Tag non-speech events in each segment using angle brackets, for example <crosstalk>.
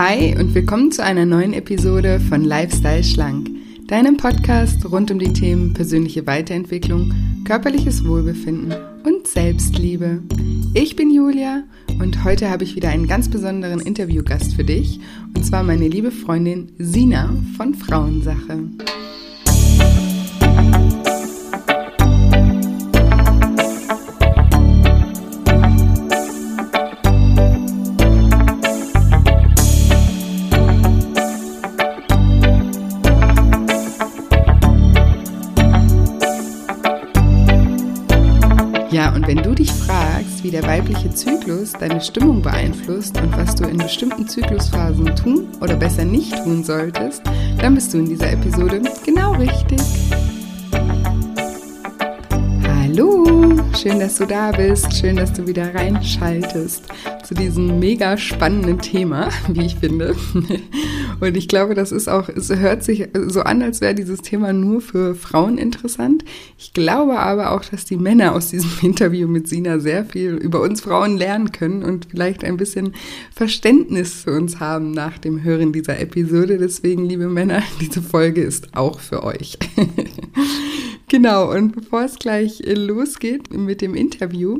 Hi und willkommen zu einer neuen Episode von Lifestyle Schlank, deinem Podcast rund um die Themen persönliche Weiterentwicklung, körperliches Wohlbefinden und Selbstliebe. Ich bin Julia und heute habe ich wieder einen ganz besonderen Interviewgast für dich und zwar meine liebe Freundin Sina von Frauensache. Wie der weibliche Zyklus deine Stimmung beeinflusst und was du in bestimmten Zyklusphasen tun oder besser nicht tun solltest, dann bist du in dieser Episode genau richtig. Hallo, schön, dass du da bist, schön, dass du wieder reinschaltest zu diesem mega spannenden Thema, wie ich finde. Und ich glaube, das ist auch, es hört sich so an, als wäre dieses Thema nur für Frauen interessant. Ich glaube aber auch, dass die Männer aus diesem <laughs> Interview mit Sina sehr viel über uns Frauen lernen können und vielleicht ein bisschen Verständnis für uns haben nach dem Hören dieser Episode. Deswegen, liebe Männer, <laughs> diese Folge ist auch für euch. <laughs> Genau, und bevor es gleich losgeht mit dem Interview,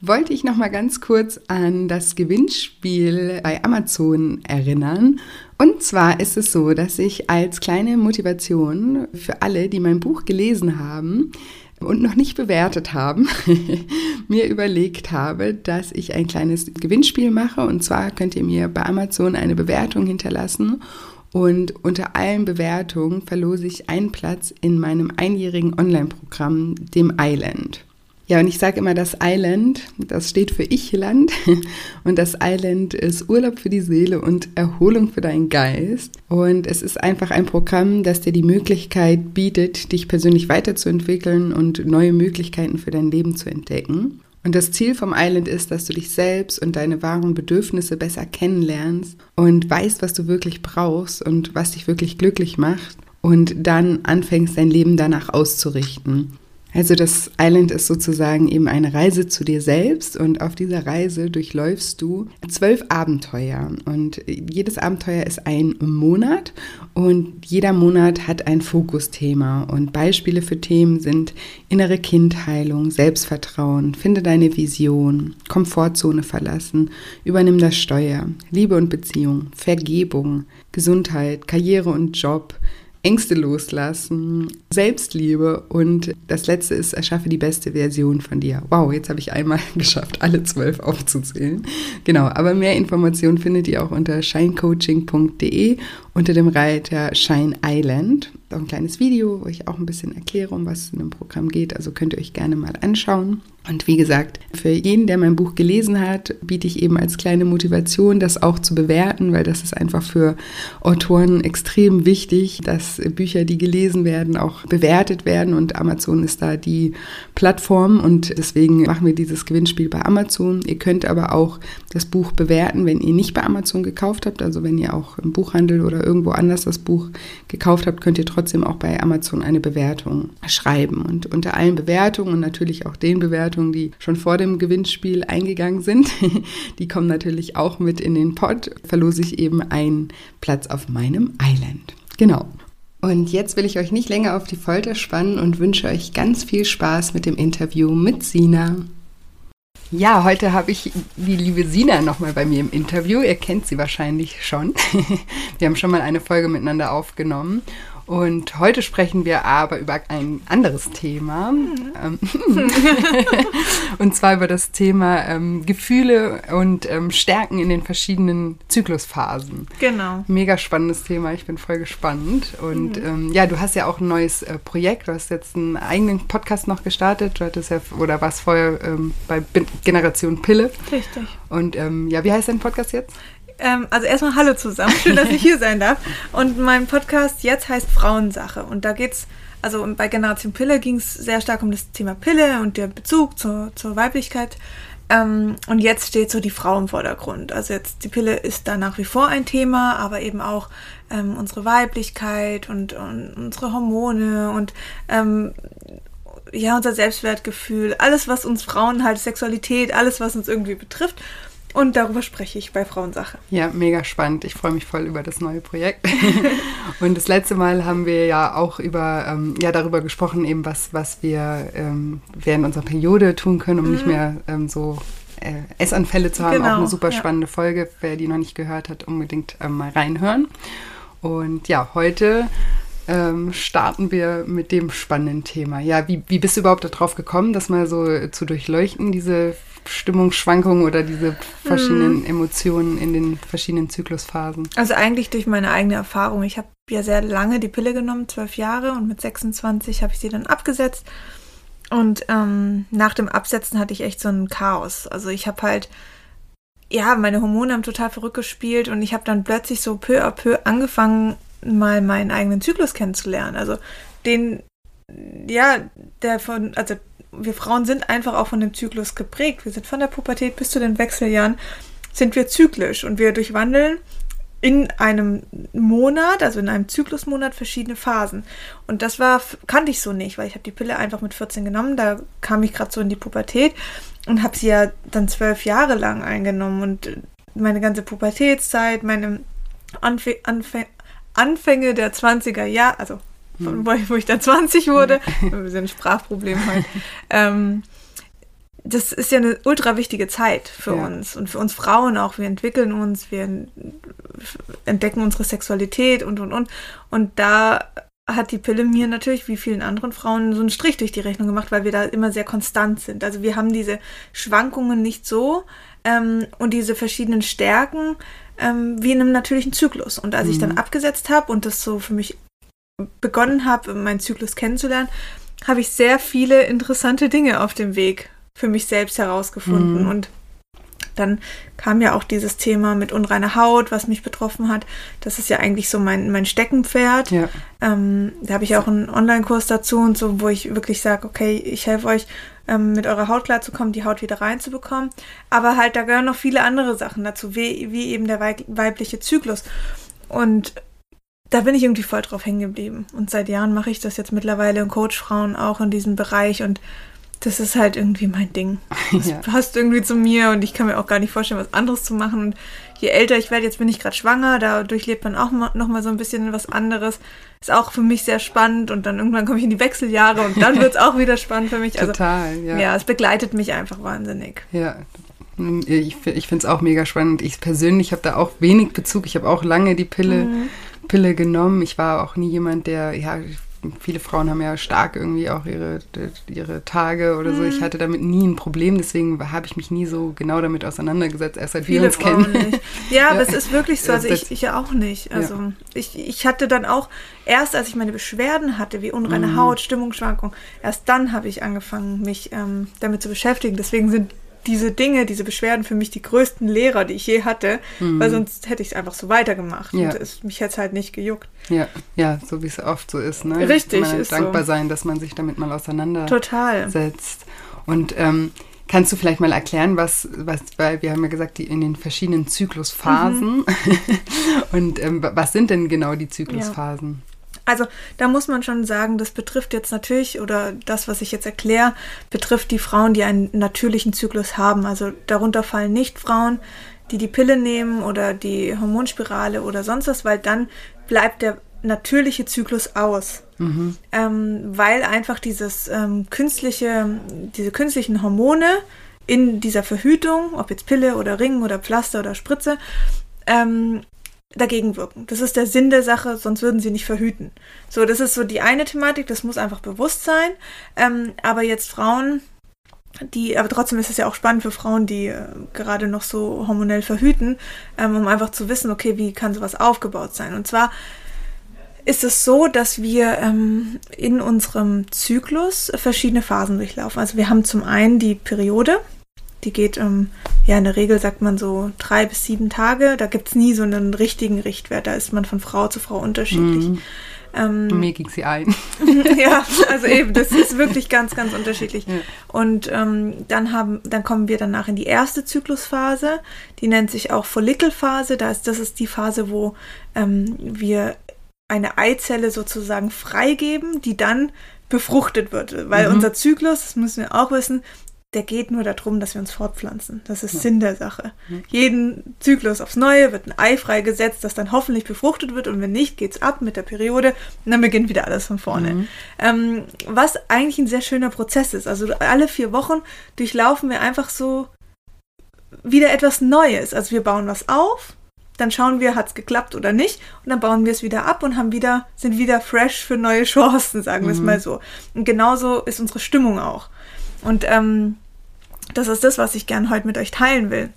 wollte ich noch mal ganz kurz an das Gewinnspiel bei Amazon erinnern. Und zwar ist es so, dass ich als kleine Motivation für alle, die mein Buch gelesen haben, und noch nicht bewertet haben, <laughs> mir überlegt habe, dass ich ein kleines Gewinnspiel mache. Und zwar könnt ihr mir bei Amazon eine Bewertung hinterlassen. Und unter allen Bewertungen verlose ich einen Platz in meinem einjährigen Online-Programm, dem Island. Ja, und ich sage immer, das Island, das steht für Ich-Land. <laughs> Und das Island ist Urlaub für die Seele und Erholung für deinen Geist. Und es ist einfach ein Programm, das dir die Möglichkeit bietet, dich persönlich weiterzuentwickeln und neue Möglichkeiten für dein Leben zu entdecken. Und das Ziel vom Island ist, dass du dich selbst und deine wahren Bedürfnisse besser kennenlernst und weißt, was du wirklich brauchst und was dich wirklich glücklich macht und dann anfängst, dein Leben danach auszurichten. Also das Island ist sozusagen eben eine Reise zu dir selbst und auf dieser Reise durchläufst du zwölf Abenteuer. Und jedes Abenteuer ist ein Monat und jeder Monat hat ein Fokusthema. Und Beispiele für Themen sind innere Kindheilung, Selbstvertrauen, finde deine Vision, Komfortzone verlassen, übernimm das Steuer, Liebe und Beziehung, Vergebung, Gesundheit, Karriere und Job, Ängste loslassen, Selbstliebe und das letzte ist, erschaffe die beste Version von dir. Wow, jetzt habe ich einmal <laughs> geschafft, alle zwölf aufzuzählen. Genau, aber mehr Informationen findet ihr auch unter shinecoaching.de unter dem Reiter Shine Island. Auch ein kleines Video, wo ich auch ein bisschen erkläre, um was in dem Programm geht. Also könnt ihr euch gerne mal anschauen. Und wie gesagt, für jeden, der mein Buch gelesen hat, biete ich eben als kleine Motivation, das auch zu bewerten, weil das ist einfach für Autoren extrem wichtig, dass Bücher, die gelesen werden, auch bewertet werden. Und Amazon ist da die Plattform und deswegen machen wir dieses Gewinnspiel bei Amazon. Ihr könnt aber auch das Buch bewerten, wenn ihr nicht bei Amazon gekauft habt. Also wenn ihr auch im Buchhandel oder irgendwo anders das Buch gekauft habt, könnt ihr trotzdem auch bei Amazon eine Bewertung schreiben. Und unter allen Bewertungen und natürlich auch den Bewertungen, Bewertungen, die schon vor dem Gewinnspiel eingegangen sind, <laughs> die kommen natürlich auch mit in den Pod, verlose ich eben einen Platz auf meinem Island. Genau. Und jetzt will ich euch nicht länger auf die Folter spannen und wünsche euch ganz viel Spaß mit dem Interview mit Sina. Ja, heute habe ich die liebe Sina nochmal bei mir im Interview. Ihr kennt sie wahrscheinlich schon. <laughs> Wir haben schon mal eine Folge miteinander aufgenommen. Und heute sprechen wir aber über ein anderes Thema. Mhm. <laughs> und zwar über das Thema ähm, Gefühle und ähm, Stärken in den verschiedenen Zyklusphasen. Genau. Mega spannendes Thema. Ich bin voll gespannt. Und mhm. ähm, ja, du hast ja auch ein neues äh, Projekt. Du hast jetzt einen eigenen Podcast noch gestartet. Du hattest ja, oder warst vorher ähm, bei Generation Pille. Richtig. Und ähm, ja, wie heißt dein Podcast jetzt? Ähm, also erstmal Hallo zusammen, schön, dass ich hier sein darf. Und mein Podcast jetzt heißt Frauensache. Und da geht's, also bei Generation Pille ging es sehr stark um das Thema Pille und der Bezug zur, zur Weiblichkeit. Ähm, und jetzt steht so die Frau im Vordergrund. Also jetzt die Pille ist da nach wie vor ein Thema, aber eben auch ähm, unsere Weiblichkeit und, und, unsere Hormone und ähm, ja, unser Selbstwertgefühl, alles, was uns Frauen halt, Sexualität, alles, was uns irgendwie betrifft. Und darüber spreche ich bei Frauensache. Ja, mega spannend. Ich freue mich voll über das neue Projekt. <laughs> und das letzte Mal haben wir ja auch über, ähm, ja, darüber gesprochen, eben was, was wir ähm, während unserer Periode tun können, um mhm. nicht mehr ähm, so äh, Essanfälle zu haben. Genau, auch eine super spannende ja. Folge. Wer die noch nicht gehört hat, unbedingt ähm, mal reinhören. Und ja, heute ähm, starten wir mit dem spannenden Thema. Ja, wie, wie bist du überhaupt darauf gekommen, das mal so zu durchleuchten, diese Stimmungsschwankungen oder diese verschiedenen hm. Emotionen in den verschiedenen Zyklusphasen? Also eigentlich durch meine eigene Erfahrung. Ich habe ja sehr lange die Pille genommen, zwölf Jahre, und mit 26 habe ich sie dann abgesetzt. Und ähm, nach dem Absetzen hatte ich echt so ein Chaos. Also ich habe halt, ja, meine Hormone haben total verrückt gespielt und ich habe dann plötzlich so peu à peu angefangen, mal meinen eigenen Zyklus kennenzulernen. Also den, ja, der von, also wir Frauen sind einfach auch von dem Zyklus geprägt. Wir sind von der Pubertät bis zu den Wechseljahren sind wir zyklisch und wir durchwandeln in einem Monat, also in einem Zyklusmonat, verschiedene Phasen. Und das war, kannte ich so nicht, weil ich habe die Pille einfach mit 14 genommen, da kam ich gerade so in die Pubertät und habe sie ja dann zwölf Jahre lang eingenommen und meine ganze Pubertätszeit, meine Anf Anf Anfänge der 20er Jahre, also hm. wo, ich dann 20 wurde, wir <laughs> sind ein Sprachproblem halt, ähm, das ist ja eine ultra wichtige Zeit für ja. uns und für uns Frauen auch. Wir entwickeln uns, wir entdecken unsere Sexualität und und und. Und da hat die Pille mir natürlich wie vielen anderen Frauen so einen Strich durch die Rechnung gemacht, weil wir da immer sehr konstant sind. Also wir haben diese Schwankungen nicht so ähm, und diese verschiedenen Stärken ähm, wie in einem natürlichen Zyklus. Und als mhm. ich dann mhm. abgesetzt habe und das so für mich begonnen habe, meinen Zyklus kennenzulernen, habe ich sehr viele interessante Dinge auf dem Weg für mich selbst herausgefunden. Mhm. Und dann kam ja auch dieses Thema mit unreiner Haut, was mich betroffen hat. Das ist ja eigentlich so mein, mein Steckenpferd. Ja. Ähm, da habe ich auch einen Online-Kurs dazu und so, wo ich wirklich sage, okay, ich helfe euch, ähm, mit eurer Haut klarzukommen, die Haut wieder reinzubekommen. Aber halt, da gehören noch viele andere Sachen dazu, wie, wie eben der weibliche Zyklus. Und da bin ich irgendwie voll drauf hängen geblieben. Und seit Jahren mache ich das jetzt mittlerweile und coach Frauen auch in diesem Bereich und das ist halt irgendwie mein Ding. Das <laughs> ja. passt irgendwie zu mir und ich kann mir auch gar nicht vorstellen, was anderes zu machen. Und je älter ich werde, jetzt bin ich gerade schwanger, da durchlebt man auch noch mal so ein bisschen was anderes. Ist auch für mich sehr spannend und dann irgendwann komme ich in die Wechseljahre und dann <laughs> wird es auch wieder spannend für mich. Also, Total, ja. Ja, es begleitet mich einfach wahnsinnig. Ja, ich, ich finde es auch mega spannend. Ich persönlich habe da auch wenig Bezug. Ich habe auch lange die Pille, mhm. Pille genommen. Ich war auch nie jemand, der, ja, viele Frauen haben ja stark irgendwie auch ihre, ihre Tage oder so. Ich mhm. hatte damit nie ein Problem, deswegen habe ich mich nie so genau damit auseinandergesetzt, erst seit viele wir uns Frauen kennen. Nicht. Ja, <laughs> ja, aber es ist wirklich so, also ich, ich ja auch nicht. Also ja. ich, ich hatte dann auch, erst als ich meine Beschwerden hatte, wie unreine mhm. Haut, Stimmungsschwankung, erst dann habe ich angefangen, mich ähm, damit zu beschäftigen. Deswegen sind diese Dinge, diese Beschwerden für mich die größten Lehrer, die ich je hatte, mhm. weil sonst hätte ich es einfach so weitergemacht. Ja. Und es, mich hätte es halt nicht gejuckt. Ja, ja, so wie es oft so ist. Ne? Richtig. Man ist dankbar so. sein, dass man sich damit mal auseinandersetzt. Total. Und ähm, kannst du vielleicht mal erklären, was, was, weil wir haben ja gesagt, die in den verschiedenen Zyklusphasen. Mhm. <laughs> Und ähm, was sind denn genau die Zyklusphasen? Ja. Also da muss man schon sagen, das betrifft jetzt natürlich, oder das, was ich jetzt erkläre, betrifft die Frauen, die einen natürlichen Zyklus haben. Also darunter fallen nicht Frauen, die die Pille nehmen oder die Hormonspirale oder sonst was, weil dann bleibt der natürliche Zyklus aus. Mhm. Ähm, weil einfach dieses ähm, künstliche, diese künstlichen Hormone in dieser Verhütung, ob jetzt Pille oder Ring oder Pflaster oder Spritze, ähm, dagegen wirken. Das ist der Sinn der Sache, sonst würden sie nicht verhüten. So, das ist so die eine Thematik, das muss einfach bewusst sein. Ähm, aber jetzt Frauen, die, aber trotzdem ist es ja auch spannend für Frauen, die äh, gerade noch so hormonell verhüten, ähm, um einfach zu wissen, okay, wie kann sowas aufgebaut sein? Und zwar ist es so, dass wir ähm, in unserem Zyklus verschiedene Phasen durchlaufen. Also wir haben zum einen die Periode, die geht, ähm, ja, in der Regel sagt man so drei bis sieben Tage. Da gibt es nie so einen richtigen Richtwert. Da ist man von Frau zu Frau unterschiedlich. Mhm. Ähm, Mir ging sie ein. <laughs> ja, also eben, das ist wirklich ganz, ganz unterschiedlich. Ja. Und ähm, dann haben, dann kommen wir danach in die erste Zyklusphase. Die nennt sich auch Follikelphase. Da ist, das ist die Phase, wo ähm, wir eine Eizelle sozusagen freigeben, die dann befruchtet wird. Weil mhm. unser Zyklus, das müssen wir auch wissen, der geht nur darum, dass wir uns fortpflanzen. Das ist ja. Sinn der Sache. Ja. Jeden Zyklus aufs Neue wird ein Ei freigesetzt, das dann hoffentlich befruchtet wird und wenn nicht, geht's ab mit der Periode und dann beginnt wieder alles von vorne. Mhm. Ähm, was eigentlich ein sehr schöner Prozess ist. Also alle vier Wochen durchlaufen wir einfach so wieder etwas Neues. Also wir bauen was auf, dann schauen wir, hat es geklappt oder nicht, und dann bauen wir es wieder ab und haben wieder, sind wieder fresh für neue Chancen, sagen mhm. wir es mal so. Und genauso ist unsere Stimmung auch. Und ähm, das ist das, was ich gern heute mit euch teilen will.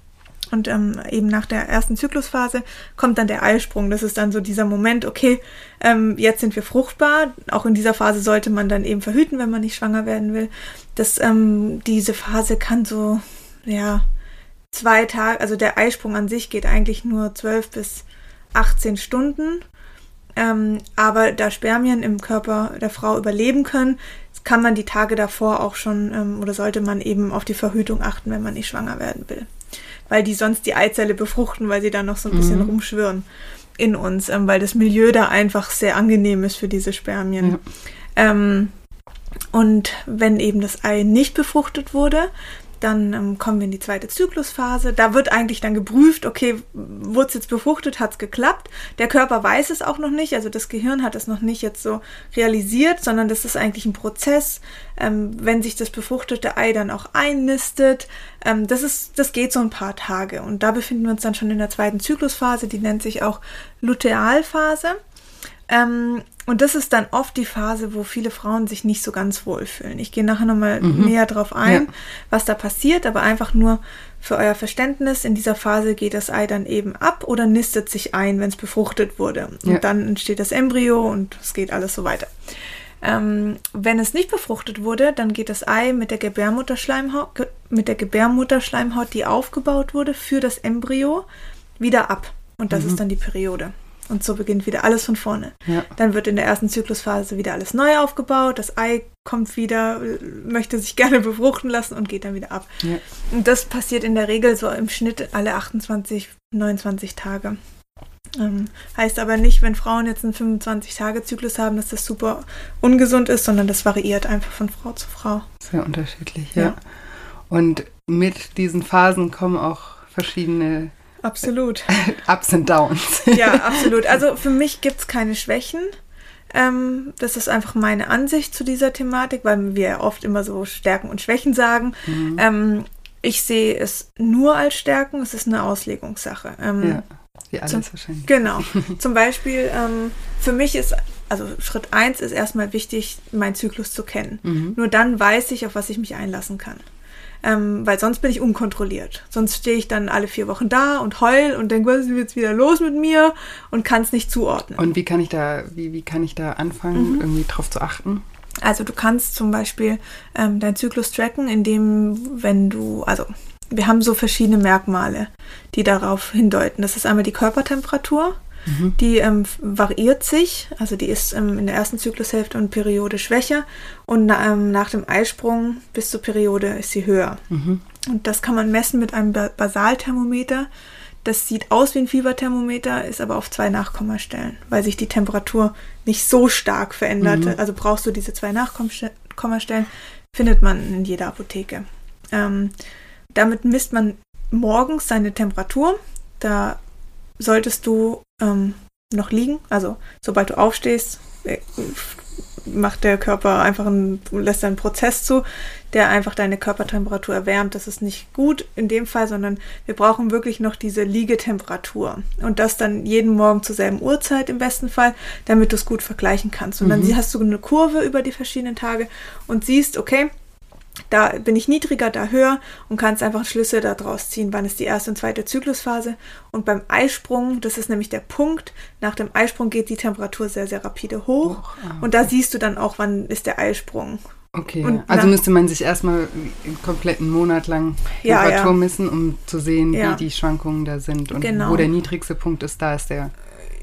Und ähm, eben nach der ersten Zyklusphase kommt dann der Eisprung. Das ist dann so dieser Moment, okay, ähm, jetzt sind wir fruchtbar. Auch in dieser Phase sollte man dann eben verhüten, wenn man nicht schwanger werden will. Das, ähm, diese Phase kann so, ja, zwei Tage, also der Eisprung an sich geht eigentlich nur 12 bis 18 Stunden. Ähm, aber da Spermien im Körper der Frau überleben können, kann man die Tage davor auch schon ähm, oder sollte man eben auf die Verhütung achten, wenn man nicht schwanger werden will. Weil die sonst die Eizelle befruchten, weil sie dann noch so ein bisschen mhm. rumschwirren in uns, ähm, weil das Milieu da einfach sehr angenehm ist für diese Spermien. Ja. Ähm, und wenn eben das Ei nicht befruchtet wurde, dann ähm, kommen wir in die zweite Zyklusphase. Da wird eigentlich dann geprüft, okay, wurde es jetzt befruchtet, hat es geklappt. Der Körper weiß es auch noch nicht, also das Gehirn hat es noch nicht jetzt so realisiert, sondern das ist eigentlich ein Prozess, ähm, wenn sich das befruchtete Ei dann auch einnistet. Ähm, das, ist, das geht so ein paar Tage und da befinden wir uns dann schon in der zweiten Zyklusphase, die nennt sich auch Lutealphase. Ähm, und das ist dann oft die Phase, wo viele Frauen sich nicht so ganz wohlfühlen. Ich gehe nachher nochmal mhm. näher drauf ein, ja. was da passiert, aber einfach nur für euer Verständnis, in dieser Phase geht das Ei dann eben ab oder nistet sich ein, wenn es befruchtet wurde. Und ja. dann entsteht das Embryo und es geht alles so weiter. Ähm, wenn es nicht befruchtet wurde, dann geht das Ei mit der Gebärmutterschleimhaut, mit der Gebärmutterschleimhaut, die aufgebaut wurde für das Embryo, wieder ab. Und das mhm. ist dann die Periode. Und so beginnt wieder alles von vorne. Ja. Dann wird in der ersten Zyklusphase wieder alles neu aufgebaut. Das Ei kommt wieder, möchte sich <laughs> gerne befruchten lassen und geht dann wieder ab. Ja. Und das passiert in der Regel so im Schnitt alle 28, 29 Tage. Ähm, heißt aber nicht, wenn Frauen jetzt einen 25-Tage-Zyklus haben, dass das super ungesund ist, sondern das variiert einfach von Frau zu Frau. Sehr unterschiedlich, ja. ja. Und mit diesen Phasen kommen auch verschiedene Absolut. <laughs> Ups and Downs. ja, absolut. Also für mich gibt es keine Schwächen. Ähm, das ist einfach meine Ansicht zu dieser Thematik, weil wir oft immer so Stärken und Schwächen sagen. Mhm. Ähm, ich sehe es nur als Stärken, es ist eine Auslegungssache. Ähm, ja, wie alles zum, wahrscheinlich. Genau. <laughs> zum Beispiel, ähm, für mich ist, also Schritt eins ist erstmal wichtig, meinen Zyklus zu kennen. Mhm. Nur dann weiß ich, auf was ich mich einlassen kann. Ähm, weil sonst bin ich unkontrolliert. Sonst stehe ich dann alle vier Wochen da und heul und denke, was ist jetzt wieder los mit mir und kann es nicht zuordnen. Und wie kann ich da, wie, wie kann ich da anfangen, mhm. irgendwie drauf zu achten? Also du kannst zum Beispiel ähm, deinen Zyklus tracken, indem, wenn du, also wir haben so verschiedene Merkmale, die darauf hindeuten. Das ist einmal die Körpertemperatur, Mhm. Die ähm, variiert sich, also die ist ähm, in der ersten Zyklushälfte und Periode schwächer und ähm, nach dem Eisprung bis zur Periode ist sie höher. Mhm. Und das kann man messen mit einem Basalthermometer. Das sieht aus wie ein Fieberthermometer, ist aber auf zwei Nachkommastellen, weil sich die Temperatur nicht so stark veränderte. Mhm. Also brauchst du diese zwei Nachkommastellen, findet man in jeder Apotheke. Ähm, damit misst man morgens seine Temperatur. Da solltest du ähm, noch liegen. Also sobald du aufstehst, äh, macht der Körper einfach einen, lässt einen Prozess zu, der einfach deine Körpertemperatur erwärmt. Das ist nicht gut in dem Fall, sondern wir brauchen wirklich noch diese Liegetemperatur. Und das dann jeden Morgen zur selben Uhrzeit im besten Fall, damit du es gut vergleichen kannst. Und mhm. dann hast du eine Kurve über die verschiedenen Tage und siehst, okay, da bin ich niedriger, da höher und kannst einfach Schlüsse daraus ziehen, wann ist die erste und zweite Zyklusphase. Und beim Eisprung, das ist nämlich der Punkt, nach dem Eisprung geht die Temperatur sehr, sehr rapide hoch. Oh, ah, Und da siehst du dann auch, wann ist der Eisprung. Okay, und also müsste man sich erstmal einen kompletten Monat lang Temperatur ja, ja. messen, um zu sehen, ja. wie die Schwankungen da sind. Und genau. wo der niedrigste Punkt ist, da ist der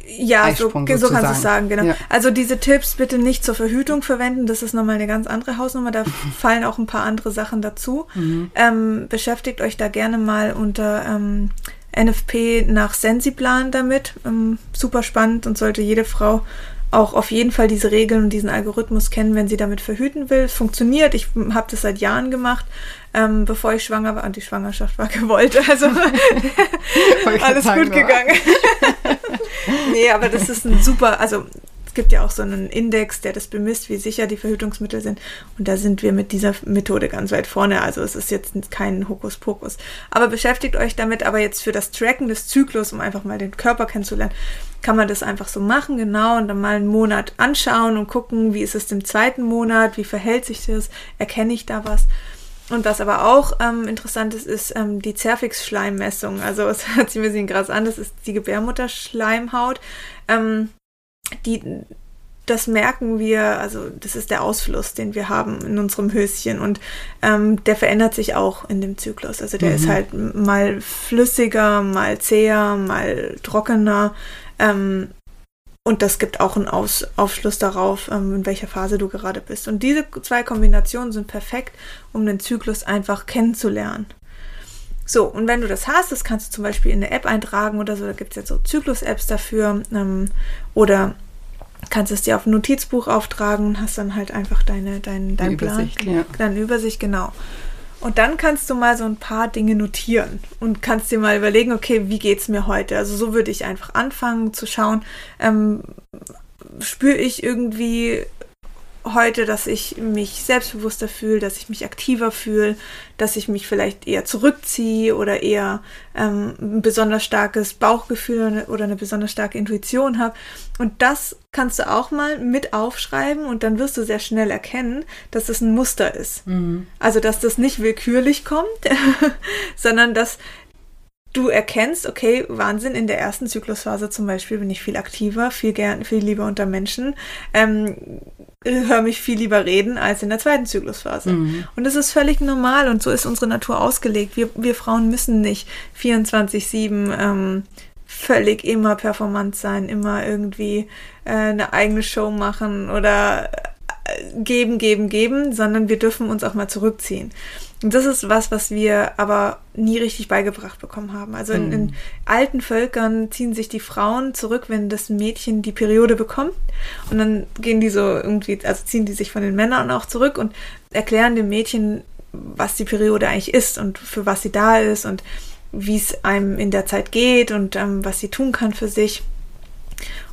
ja, so, so kannst du es sagen, genau. Ja. Also diese Tipps bitte nicht zur Verhütung verwenden, das ist nochmal eine ganz andere Hausnummer, da <laughs> fallen auch ein paar andere Sachen dazu. Mhm. Ähm, beschäftigt euch da gerne mal unter ähm, NFP nach Sensiplan damit. Ähm, super spannend und sollte jede Frau auch auf jeden Fall diese Regeln und diesen Algorithmus kennen, wenn sie damit verhüten will. Es funktioniert. Ich habe das seit Jahren gemacht, ähm, bevor ich schwanger war. Und die Schwangerschaft war gewollt. <laughs> Also alles gut gegangen. <laughs> nee, aber das ist ein super, also gibt ja auch so einen Index, der das bemisst, wie sicher die Verhütungsmittel sind. Und da sind wir mit dieser Methode ganz weit vorne. Also es ist jetzt kein Hokuspokus. Aber beschäftigt euch damit, aber jetzt für das Tracken des Zyklus, um einfach mal den Körper kennenzulernen, kann man das einfach so machen, genau, und dann mal einen Monat anschauen und gucken, wie ist es im zweiten Monat, wie verhält sich das, erkenne ich da was. Und was aber auch ähm, interessant ist, ist ähm, die Zervix-Schleimmessung. Also <laughs> es hört sich ein bisschen krass an, das ist die Gebärmutterschleimhaut. Ähm, die, das merken wir, also das ist der Ausfluss, den wir haben in unserem Höschen und ähm, der verändert sich auch in dem Zyklus. Also der mhm. ist halt mal flüssiger, mal zäher, mal trockener. Ähm, und das gibt auch einen Aus Aufschluss darauf, ähm, in welcher Phase du gerade bist. Und diese zwei Kombinationen sind perfekt, um den Zyklus einfach kennenzulernen. So, und wenn du das hast, das kannst du zum Beispiel in eine App eintragen oder so, da gibt es jetzt so Zyklus-Apps dafür. Ähm, oder kannst es dir auf ein Notizbuch auftragen und hast dann halt einfach deine, dein, dein Übersicht, Plan, ja. deine Übersicht, genau. Und dann kannst du mal so ein paar Dinge notieren und kannst dir mal überlegen, okay, wie geht es mir heute? Also so würde ich einfach anfangen zu schauen, ähm, spüre ich irgendwie heute, dass ich mich selbstbewusster fühle, dass ich mich aktiver fühle, dass ich mich vielleicht eher zurückziehe oder eher ähm, ein besonders starkes Bauchgefühl oder eine besonders starke Intuition habe. Und das kannst du auch mal mit aufschreiben und dann wirst du sehr schnell erkennen, dass das ein Muster ist. Mhm. Also, dass das nicht willkürlich kommt, <laughs> sondern dass du erkennst, okay, Wahnsinn, in der ersten Zyklusphase zum Beispiel bin ich viel aktiver, viel gern, viel lieber unter Menschen, ähm, höre mich viel lieber reden als in der zweiten Zyklusphase. Mhm. Und das ist völlig normal und so ist unsere Natur ausgelegt. Wir, wir Frauen müssen nicht 24-7 ähm, völlig immer performant sein, immer irgendwie äh, eine eigene Show machen oder äh, geben, geben, geben, sondern wir dürfen uns auch mal zurückziehen. Und das ist was, was wir aber nie richtig beigebracht bekommen haben. Also in, in, mhm. alten Völkern ziehen sich die Frauen zurück, wenn das Mädchen die Periode bekommt. Und dann gehen die so irgendwie, also ziehen die sich von den Männern auch zurück und erklären dem Mädchen, was die Periode eigentlich ist und für was sie da ist und wie es einem in der Zeit geht und ähm, was sie tun kann für sich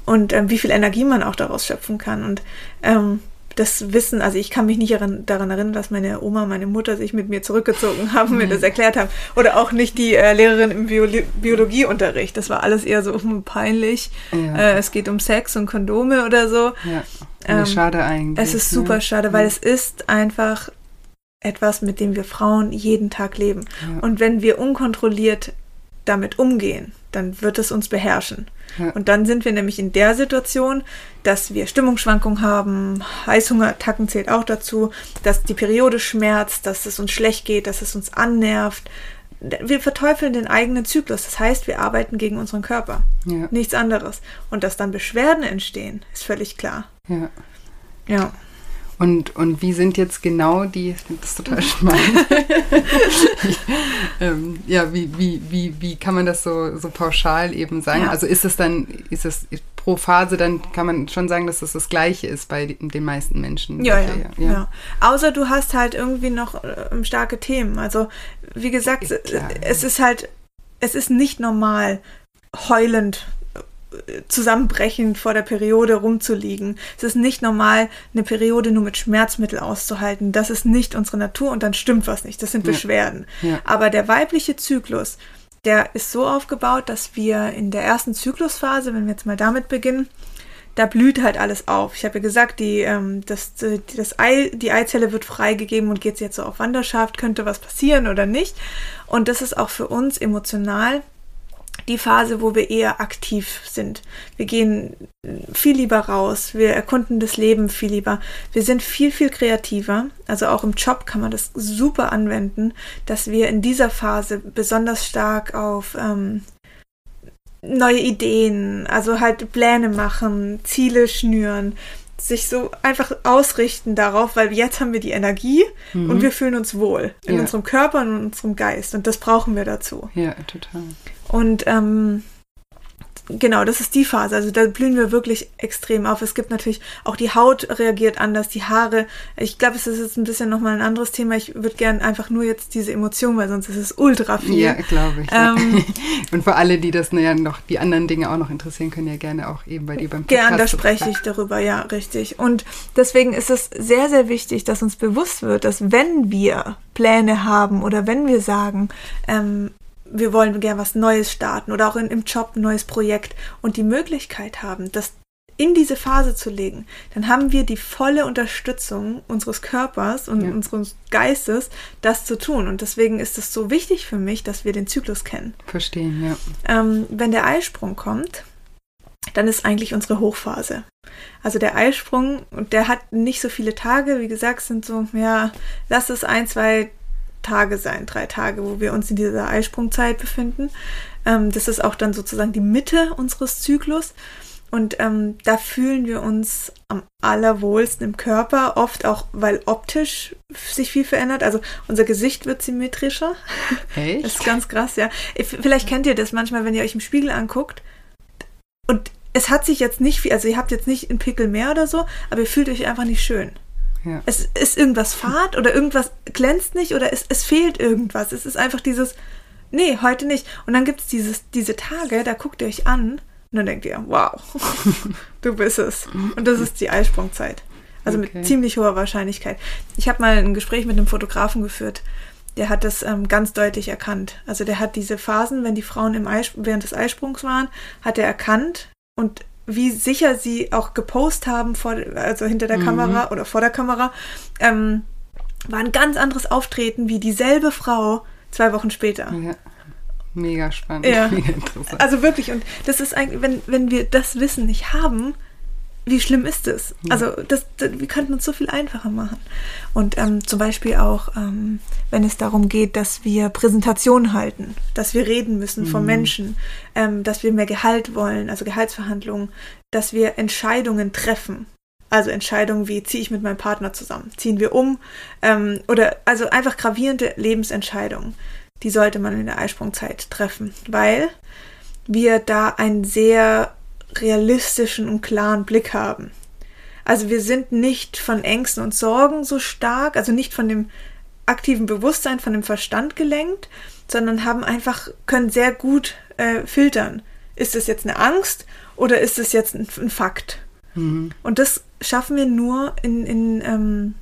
und ähm, wie viel Energie man auch daraus schöpfen kann. Und ähm, das Wissen, also ich kann mich nicht daran erinnern, dass meine Oma, meine Mutter sich mit mir zurückgezogen haben, mir das erklärt haben. Oder auch nicht die äh, Lehrerin im Biolo Biologieunterricht. Das war alles eher so um, peinlich. Ja. Äh, es geht um Sex und Kondome oder so. Ja. Ähm, schade eigentlich. Es ist ne? super schade, weil ja. es ist einfach etwas, mit dem wir Frauen jeden Tag leben. Ja. Und wenn wir unkontrolliert damit umgehen, dann wird es uns beherrschen. Ja. Und dann sind wir nämlich in der Situation, dass wir Stimmungsschwankungen haben, Heißhungerattacken zählt auch dazu, dass die Periode schmerzt, dass es uns schlecht geht, dass es uns annervt. Wir verteufeln den eigenen Zyklus. Das heißt, wir arbeiten gegen unseren Körper. Ja. Nichts anderes. Und dass dann Beschwerden entstehen, ist völlig klar. Ja. Ja. Und, und wie sind jetzt genau die, ich finde das total <laughs> spannend. <laughs> ähm, ja, wie, wie, wie, wie kann man das so, so pauschal eben sagen? Ja. Also ist es dann, ist es pro Phase, dann kann man schon sagen, dass das das Gleiche ist bei den meisten Menschen. Ja, ja, ja. ja. Außer du hast halt irgendwie noch äh, starke Themen. Also, wie gesagt, Klar, es ist halt, es ist nicht normal, heulend zusammenbrechend vor der Periode rumzuliegen. Es ist nicht normal, eine Periode nur mit Schmerzmittel auszuhalten. Das ist nicht unsere Natur und dann stimmt was nicht. Das sind Beschwerden. Ja. Ja. Aber der weibliche Zyklus, der ist so aufgebaut, dass wir in der ersten Zyklusphase, wenn wir jetzt mal damit beginnen, da blüht halt alles auf. Ich habe ja gesagt, die, ähm, das, das Ei, die Eizelle wird freigegeben und geht jetzt so auf Wanderschaft, könnte was passieren oder nicht. Und das ist auch für uns emotional die Phase, wo wir eher aktiv sind. Wir gehen viel lieber raus, wir erkunden das Leben viel lieber. Wir sind viel, viel kreativer. Also auch im Job kann man das super anwenden, dass wir in dieser Phase besonders stark auf ähm, neue Ideen, also halt Pläne machen, Ziele schnüren, sich so einfach ausrichten darauf, weil jetzt haben wir die Energie mhm. und wir fühlen uns wohl in ja. unserem Körper und in unserem Geist und das brauchen wir dazu. Ja, total. Und ähm, genau, das ist die Phase. Also da blühen wir wirklich extrem auf. Es gibt natürlich auch die Haut reagiert anders, die Haare. Ich glaube, es ist jetzt ein bisschen nochmal ein anderes Thema. Ich würde gerne einfach nur jetzt diese Emotion, weil sonst ist es ultra viel. Ja, glaube ich. Ähm. <laughs> Und für alle, die das naja noch die anderen Dinge auch noch interessieren, können ja gerne auch eben bei dir beim Podcast. Gerne, da spreche ich darüber, ja, richtig. Und deswegen ist es sehr, sehr wichtig, dass uns bewusst wird, dass wenn wir Pläne haben oder wenn wir sagen, ähm, wir wollen gerne was Neues starten oder auch in, im Job ein neues Projekt und die Möglichkeit haben, das in diese Phase zu legen, dann haben wir die volle Unterstützung unseres Körpers und ja. unseres Geistes, das zu tun. Und deswegen ist es so wichtig für mich, dass wir den Zyklus kennen. Verstehen, ja. Ähm, wenn der Eisprung kommt, dann ist eigentlich unsere Hochphase. Also der Eisprung, der hat nicht so viele Tage, wie gesagt, sind so, ja, lass es ein, zwei Tage sein, drei Tage, wo wir uns in dieser Eisprungzeit befinden. Ähm, das ist auch dann sozusagen die Mitte unseres Zyklus. Und ähm, da fühlen wir uns am allerwohlsten im Körper, oft auch, weil optisch sich viel verändert. Also unser Gesicht wird symmetrischer. Echt? Das ist ganz krass, ja. Vielleicht kennt ihr das manchmal, wenn ihr euch im Spiegel anguckt. Und es hat sich jetzt nicht viel, also ihr habt jetzt nicht einen Pickel mehr oder so, aber ihr fühlt euch einfach nicht schön. Ja. Es ist irgendwas fad oder irgendwas glänzt nicht oder es, es fehlt irgendwas. Es ist einfach dieses, nee, heute nicht. Und dann gibt es diese Tage, da guckt ihr euch an und dann denkt ihr, wow, <laughs> du bist es. Und das ist die Eisprungzeit. Also okay. mit ziemlich hoher Wahrscheinlichkeit. Ich habe mal ein Gespräch mit einem Fotografen geführt. Der hat das ähm, ganz deutlich erkannt. Also der hat diese Phasen, wenn die Frauen im Eis, während des Eisprungs waren, hat er erkannt und wie sicher sie auch gepostet haben, vor, also hinter der mhm. Kamera oder vor der Kamera, ähm, war ein ganz anderes Auftreten wie dieselbe Frau zwei Wochen später. Ja. Mega spannend, ja. <laughs> mega interessant. Also wirklich, und das ist eigentlich, wenn, wenn wir das Wissen nicht haben, wie schlimm ist es? Ja. Also das, das, wir könnten uns so viel einfacher machen. Und ähm, zum Beispiel auch, ähm, wenn es darum geht, dass wir Präsentationen halten, dass wir reden müssen mhm. vor Menschen, ähm, dass wir mehr Gehalt wollen, also Gehaltsverhandlungen, dass wir Entscheidungen treffen. Also Entscheidungen wie, ziehe ich mit meinem Partner zusammen, ziehen wir um, ähm, oder also einfach gravierende Lebensentscheidungen, die sollte man in der Eisprungzeit treffen, weil wir da ein sehr realistischen und klaren Blick haben. Also wir sind nicht von Ängsten und Sorgen so stark, also nicht von dem aktiven Bewusstsein, von dem Verstand gelenkt, sondern haben einfach, können sehr gut äh, filtern. Ist es jetzt eine Angst oder ist es jetzt ein, ein Fakt? Mhm. Und das schaffen wir nur in, in, ähm,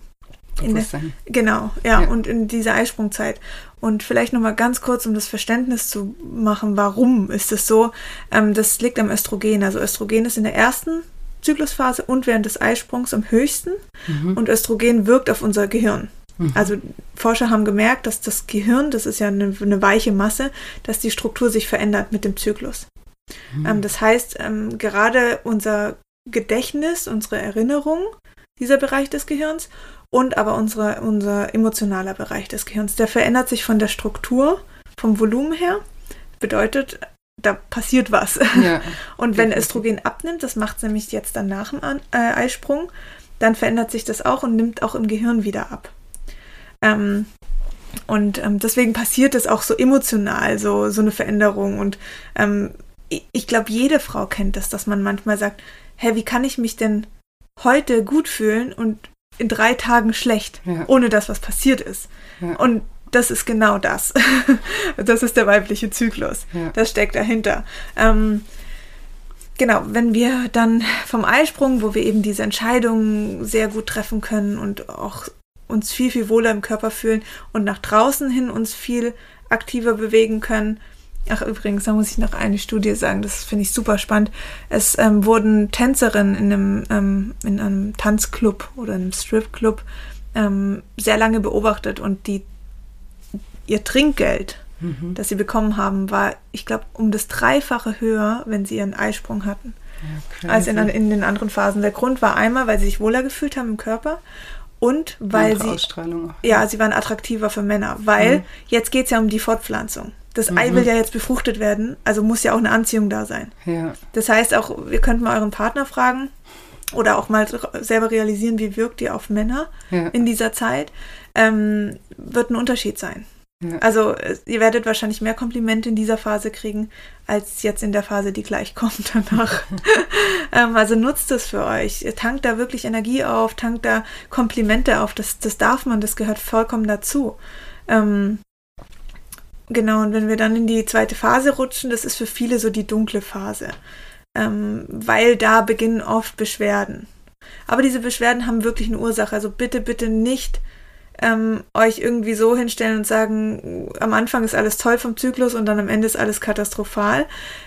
in der, genau, ja, ja, und in dieser Eisprungzeit. Und vielleicht nochmal ganz kurz, um das Verständnis zu machen, warum ist es so? Ähm, das liegt am Östrogen. Also Östrogen ist in der ersten Zyklusphase und während des Eisprungs am höchsten. Mhm. Und Östrogen wirkt auf unser Gehirn. Mhm. Also Forscher haben gemerkt, dass das Gehirn, das ist ja eine, eine weiche Masse, dass die Struktur sich verändert mit dem Zyklus. Mhm. Ähm, das heißt, ähm, gerade unser Gedächtnis, unsere Erinnerung, dieser Bereich des Gehirns und aber unsere, unser emotionaler Bereich des Gehirns. Der verändert sich von der Struktur, vom Volumen her. Bedeutet, da passiert was. Ja, <laughs> und wenn Östrogen abnimmt, das macht es nämlich jetzt dann nach dem äh, Eisprung, dann verändert sich das auch und nimmt auch im Gehirn wieder ab. Ähm, und ähm, deswegen passiert es auch so emotional, so, so eine Veränderung. Und ähm, ich, ich glaube, jede Frau kennt das, dass man manchmal sagt, hä, wie kann ich mich denn heute gut fühlen und in drei Tagen schlecht, ja. ohne dass was passiert ist. Ja. Und das ist genau das. <laughs> das ist der weibliche Zyklus. Ja. Das steckt dahinter. Ähm, genau, wenn wir dann vom Eisprung, wo wir eben diese Entscheidungen sehr gut treffen können und auch uns viel, viel wohler im Körper fühlen und nach draußen hin uns viel aktiver bewegen können, Ach, übrigens, da muss ich noch eine Studie sagen, das finde ich super spannend. Es ähm, wurden Tänzerinnen in einem, ähm, in einem Tanzclub oder einem Stripclub ähm, sehr lange beobachtet und die, ihr Trinkgeld, mhm. das sie bekommen haben, war, ich glaube, um das Dreifache höher, wenn sie ihren Eisprung hatten, ja, als in, in den anderen Phasen. Der Grund war einmal, weil sie sich wohler gefühlt haben im Körper und weil sie, ja, sie waren attraktiver für Männer, weil mhm. jetzt geht es ja um die Fortpflanzung. Das mhm. Ei will ja jetzt befruchtet werden, also muss ja auch eine Anziehung da sein. Ja. Das heißt auch, ihr könnt mal euren Partner fragen oder auch mal selber realisieren, wie wirkt ihr auf Männer ja. in dieser Zeit, ähm, wird ein Unterschied sein. Ja. Also ihr werdet wahrscheinlich mehr Komplimente in dieser Phase kriegen, als jetzt in der Phase, die gleich <laughs> kommt danach. <laughs> ähm, also nutzt es für euch. Tankt da wirklich Energie auf, tankt da Komplimente auf. Das, das darf man, das gehört vollkommen dazu. Ähm, genau, und wenn wir dann in die zweite Phase rutschen, das ist für viele so die dunkle Phase. Ähm, weil da beginnen oft Beschwerden. Aber diese Beschwerden haben wirklich eine Ursache. Also bitte, bitte nicht ähm, euch irgendwie so hinstellen und sagen, am Anfang ist alles toll vom Zyklus und dann am Ende ist alles katastrophal.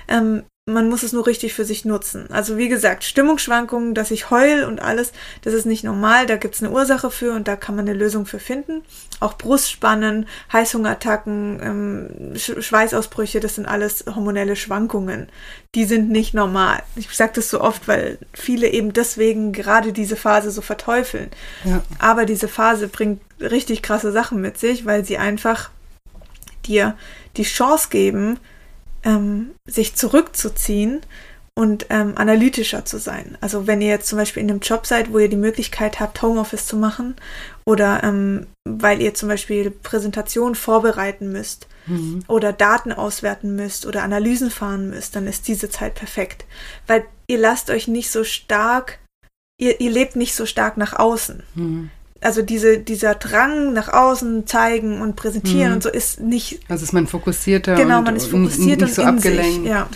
Ähm, man muss es nur richtig für sich nutzen. Also wie gesagt, Stimmungsschwankungen, dass ich heul und alles, das ist nicht normal, da gibt es eine Ursache für und da kann man eine Lösung für finden. Auch Brustspannen, Heißhungerattacken, ähm, Sch Schweißausbrüche, das sind alles hormonelle Schwankungen. Die sind nicht normal. Ich sage das so oft, weil viele eben deswegen gerade diese Phase so verteufeln. Ja. Aber diese Phase bringt richtig krasse Sachen mit sich, weil sie einfach dir die Chance geben, ähm, sich zurückzuziehen und ähm, analytischer zu sein. Also wenn ihr jetzt zum Beispiel in einem Job seid, wo ihr die Möglichkeit habt, Homeoffice zu machen oder ähm, weil ihr zum Beispiel Präsentationen vorbereiten müsst mhm. oder Daten auswerten müsst oder Analysen fahren müsst, dann ist diese Zeit perfekt. Weil ihr lasst euch nicht so stark, ihr, ihr lebt nicht so stark nach außen. Mhm also diese, dieser Drang nach außen zeigen und präsentieren mhm. und so ist nicht. Also ist man fokussierter genau, man ist fokussiert und, nicht so abgelenkt, sich, ja.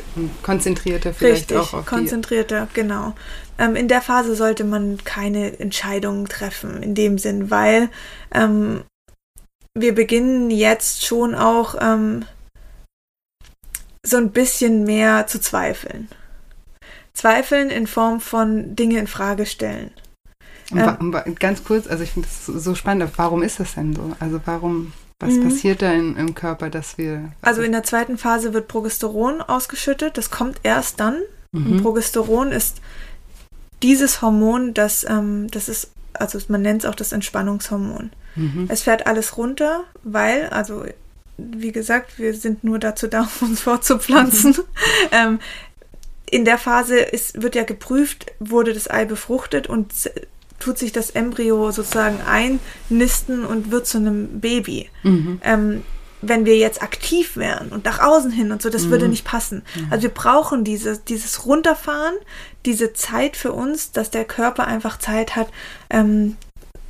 konzentrierter vielleicht Richtig, auch auf konzentrierter, die. genau. Ähm, in der Phase sollte man keine Entscheidungen treffen in dem Sinn, weil ähm, wir beginnen jetzt schon auch ähm, so ein bisschen mehr zu zweifeln. Zweifeln in Form von Dinge in Frage stellen. Ähm, ganz kurz, also ich finde das so spannend. Warum ist das denn so? Also warum, was mhm. passiert da in, im Körper, dass wir. Also in der zweiten Phase wird Progesteron ausgeschüttet. Das kommt erst dann. Mhm. Progesteron ist dieses Hormon, das, ähm, das ist, also man nennt es auch das Entspannungshormon. Mhm. Es fährt alles runter, weil, also wie gesagt, wir sind nur dazu da, <laughs> um uns fortzupflanzen. <laughs> Ähm, in der Phase ist, wird ja geprüft, wurde das Ei befruchtet und tut sich das Embryo sozusagen einnisten und wird zu einem Baby. Mhm. Ähm, wenn wir jetzt aktiv wären und nach außen hin und so, das mhm. würde nicht passen. Mhm. Also wir brauchen diese, dieses Runterfahren, diese Zeit für uns, dass der Körper einfach Zeit hat, ähm,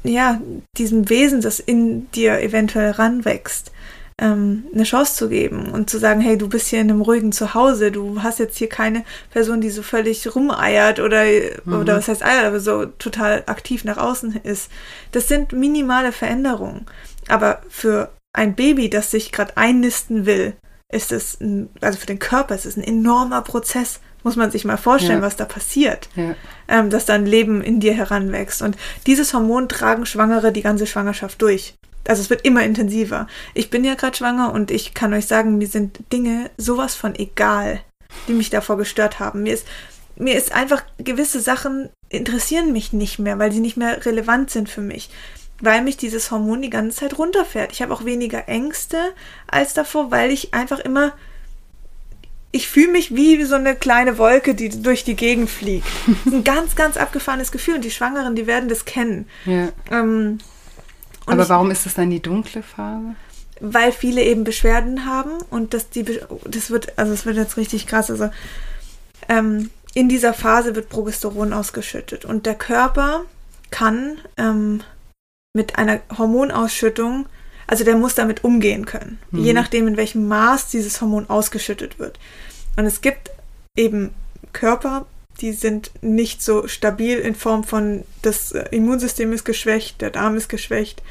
ja, diesem Wesen, das in dir eventuell ranwächst, ähm, eine Chance zu geben und zu sagen, hey, du bist hier in einem ruhigen Zuhause, du hast jetzt hier keine Person, die so völlig rumeiert oder, mhm. oder was heißt eiert, aber so total aktiv nach außen ist. Das sind minimale Veränderungen. Aber für ein Baby, das sich gerade einnisten will, ist es, ein, also für den Körper ist es ein enormer Prozess. Muss man sich mal vorstellen, ja. was da passiert, ja. ähm, dass dann Leben in dir heranwächst. Und dieses Hormon tragen Schwangere die ganze Schwangerschaft durch. Also es wird immer intensiver. Ich bin ja gerade schwanger und ich kann euch sagen, mir sind Dinge sowas von egal, die mich davor gestört haben. Mir ist, mir ist einfach gewisse Sachen interessieren mich nicht mehr, weil sie nicht mehr relevant sind für mich. Weil mich dieses Hormon die ganze Zeit runterfährt. Ich habe auch weniger Ängste als davor, weil ich einfach immer ich fühle mich wie so eine kleine Wolke, die durch die Gegend fliegt. Ein <laughs> ganz, ganz abgefahrenes Gefühl. Und die Schwangeren, die werden das kennen. Ja. Ähm, aber ich, warum ist das dann die dunkle Farbe? Weil viele eben Beschwerden haben und dass die, das wird, also es wird jetzt richtig krass. Also ähm, in dieser Phase wird Progesteron ausgeschüttet und der Körper kann ähm, mit einer Hormonausschüttung, also der muss damit umgehen können, mhm. je nachdem in welchem Maß dieses Hormon ausgeschüttet wird. Und es gibt eben Körper, die sind nicht so stabil in Form von, das Immunsystem ist geschwächt, der Darm ist geschwächt,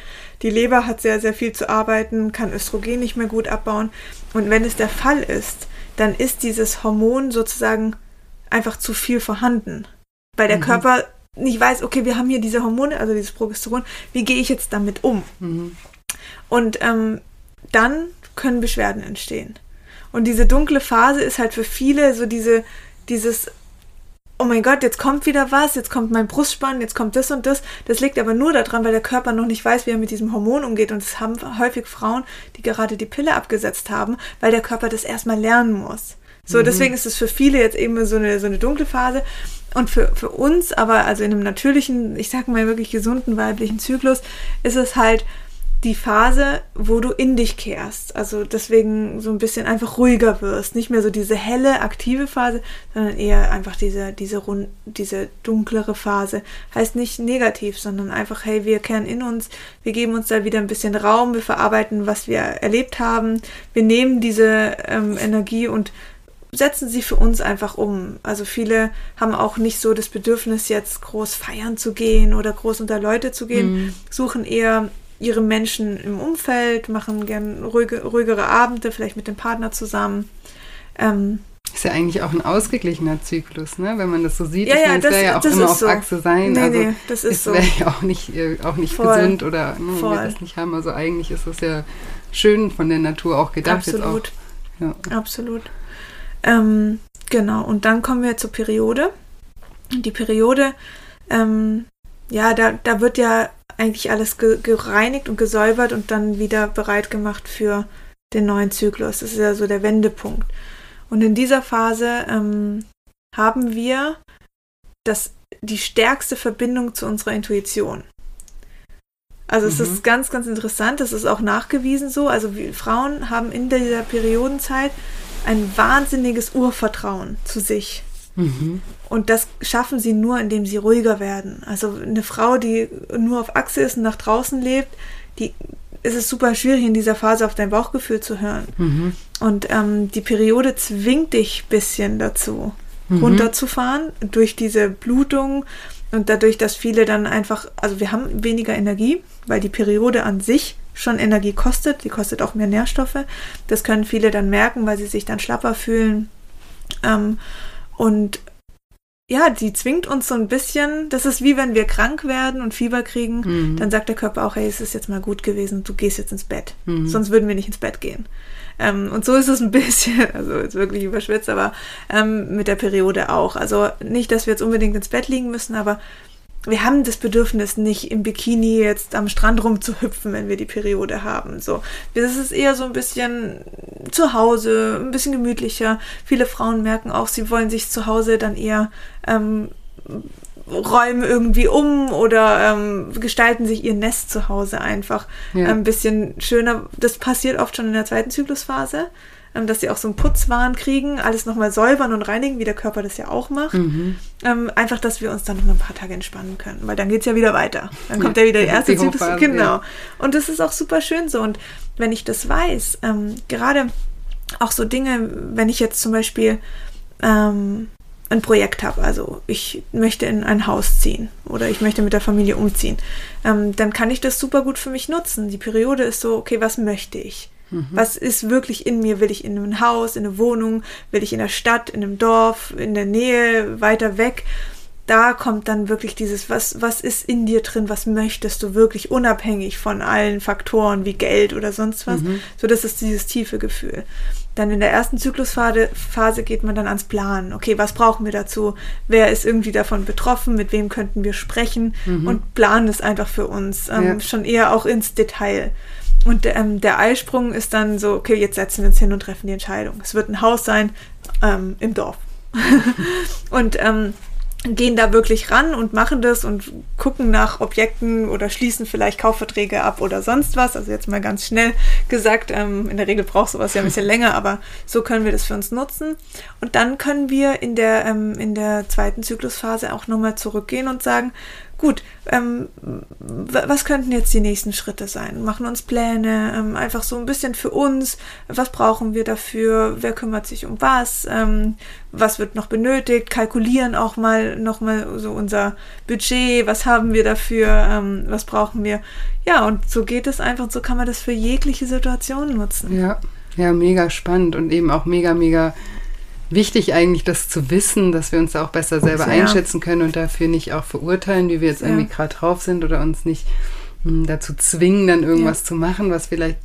die Leber hat sehr, sehr viel zu arbeiten, kann Östrogen nicht mehr gut abbauen. Und wenn es der Fall ist, dann ist dieses Hormon sozusagen einfach zu viel vorhanden. Weil der mhm. Körper nicht weiß, okay, wir haben hier diese Hormone, also dieses Progesteron, wie gehe ich jetzt damit um? Mhm. Und ähm, dann können Beschwerden entstehen. Und diese dunkle Phase ist halt für viele so diese, dieses oh mein Gott, jetzt kommt wieder was, jetzt kommt mein Brustspann, jetzt kommt das und das. Das liegt aber nur daran, weil der Körper noch nicht weiß, wie er mit diesem Hormon umgeht. Und es haben häufig Frauen, die gerade die Pille abgesetzt haben, weil der Körper das erstmal lernen muss. So, mhm. deswegen ist es für viele jetzt eben so eine, so eine dunkle Phase. Und für, für uns, aber also in einem natürlichen, ich sag mal wirklich gesunden weiblichen Zyklus, ist es halt die Phase, wo du in dich kehrst. Also deswegen so ein bisschen einfach ruhiger wirst. Nicht mehr so diese helle, aktive Phase, sondern eher einfach diese, diese, rund, diese dunklere Phase. Heißt nicht negativ, sondern einfach, hey, wir kehren in uns, wir geben uns da wieder ein bisschen Raum, wir verarbeiten, was wir erlebt haben. Wir nehmen diese ähm, Energie und setzen sie für uns einfach um. Also viele haben auch nicht so das Bedürfnis, jetzt groß feiern zu gehen oder groß unter Leute zu gehen, mhm. suchen eher ihre Menschen im Umfeld, machen gern ruhige, ruhigere Abende, vielleicht mit dem Partner zusammen. Ähm, ist ja eigentlich auch ein ausgeglichener Zyklus, ne? wenn man das so sieht. Ja, ich ja, meine, es wäre ja auch immer auf so. Achse sein. Nee, also nee, das ist so. wäre ja auch nicht, äh, auch nicht gesund oder ne, wenn wir das nicht haben. Also eigentlich ist es ja schön von der Natur auch gedacht. Absolut. Auch, ja. Absolut. Ähm, genau, und dann kommen wir zur Periode. Die Periode, ähm, ja, da, da wird ja eigentlich alles ge gereinigt und gesäubert und dann wieder bereit gemacht für den neuen Zyklus. Das ist ja so der Wendepunkt. Und in dieser Phase ähm, haben wir das, die stärkste Verbindung zu unserer Intuition. Also es mhm. ist ganz, ganz interessant, das ist auch nachgewiesen so. Also Frauen haben in dieser Periodenzeit ein wahnsinniges Urvertrauen zu sich. Mhm. Und das schaffen sie nur, indem sie ruhiger werden. Also eine Frau, die nur auf Achse ist und nach draußen lebt, die ist es super schwierig, in dieser Phase auf dein Bauchgefühl zu hören. Mhm. Und ähm, die Periode zwingt dich ein bisschen dazu, mhm. runterzufahren durch diese Blutung und dadurch, dass viele dann einfach, also wir haben weniger Energie, weil die Periode an sich schon Energie kostet, die kostet auch mehr Nährstoffe. Das können viele dann merken, weil sie sich dann schlapper fühlen. Ähm, und ja, die zwingt uns so ein bisschen, das ist wie wenn wir krank werden und Fieber kriegen, mhm. dann sagt der Körper auch, hey, es ist jetzt mal gut gewesen, du gehst jetzt ins Bett. Mhm. Sonst würden wir nicht ins Bett gehen. Ähm, und so ist es ein <laughs> bisschen, also jetzt wirklich überschwitzt, aber ähm, mit der Periode auch. Also nicht, dass wir jetzt unbedingt ins Bett liegen müssen, aber wir haben das Bedürfnis nicht im Bikini jetzt am Strand rumzuhüpfen, wenn wir die Periode haben. So, das ist eher so ein bisschen zu Hause, ein bisschen gemütlicher. Viele Frauen merken auch, sie wollen sich zu Hause dann eher ähm, räumen irgendwie um oder ähm, gestalten sich ihr Nest zu Hause einfach ja. ein bisschen schöner. Das passiert oft schon in der zweiten Zyklusphase. Ähm, dass sie auch so einen Putzwahn kriegen, alles nochmal säubern und reinigen, wie der Körper das ja auch macht. Mhm. Ähm, einfach, dass wir uns dann noch ein paar Tage entspannen können, weil dann geht es ja wieder weiter. Dann kommt ja, ja wieder der erste Zyklus. Genau. Ja. Und das ist auch super schön so. Und wenn ich das weiß, ähm, gerade auch so Dinge, wenn ich jetzt zum Beispiel ähm, ein Projekt habe, also ich möchte in ein Haus ziehen oder ich möchte mit der Familie umziehen, ähm, dann kann ich das super gut für mich nutzen. Die Periode ist so, okay, was möchte ich? Mhm. Was ist wirklich in mir? Will ich in einem Haus, in einer Wohnung? Will ich in der Stadt, in einem Dorf, in der Nähe, weiter weg? Da kommt dann wirklich dieses, was, was ist in dir drin? Was möchtest du wirklich unabhängig von allen Faktoren wie Geld oder sonst was? Mhm. So, das ist dieses tiefe Gefühl. Dann in der ersten Zyklusphase Phase geht man dann ans Planen. Okay, was brauchen wir dazu? Wer ist irgendwie davon betroffen? Mit wem könnten wir sprechen? Mhm. Und planen es einfach für uns. Ähm, ja. Schon eher auch ins Detail. Und ähm, der Eisprung ist dann so, okay, jetzt setzen wir uns hin und treffen die Entscheidung. Es wird ein Haus sein ähm, im Dorf. <laughs> und ähm, gehen da wirklich ran und machen das und gucken nach Objekten oder schließen vielleicht Kaufverträge ab oder sonst was. Also jetzt mal ganz schnell gesagt, ähm, in der Regel braucht sowas ja ein bisschen <laughs> länger, aber so können wir das für uns nutzen. Und dann können wir in der, ähm, in der zweiten Zyklusphase auch nochmal zurückgehen und sagen, gut, ähm, was könnten jetzt die nächsten Schritte sein? Machen uns Pläne, ähm, einfach so ein bisschen für uns. Was brauchen wir dafür? Wer kümmert sich um was? Ähm, was wird noch benötigt? Kalkulieren auch mal nochmal so unser Budget. Was haben wir dafür? Ähm, was brauchen wir? Ja, und so geht es einfach. So kann man das für jegliche Situation nutzen. Ja, ja, mega spannend und eben auch mega, mega wichtig eigentlich, das zu wissen, dass wir uns auch besser selber Sehr. einschätzen können und dafür nicht auch verurteilen, wie wir jetzt Sehr. irgendwie gerade drauf sind oder uns nicht mh, hm, dazu zwingen, dann irgendwas ja. zu machen, was vielleicht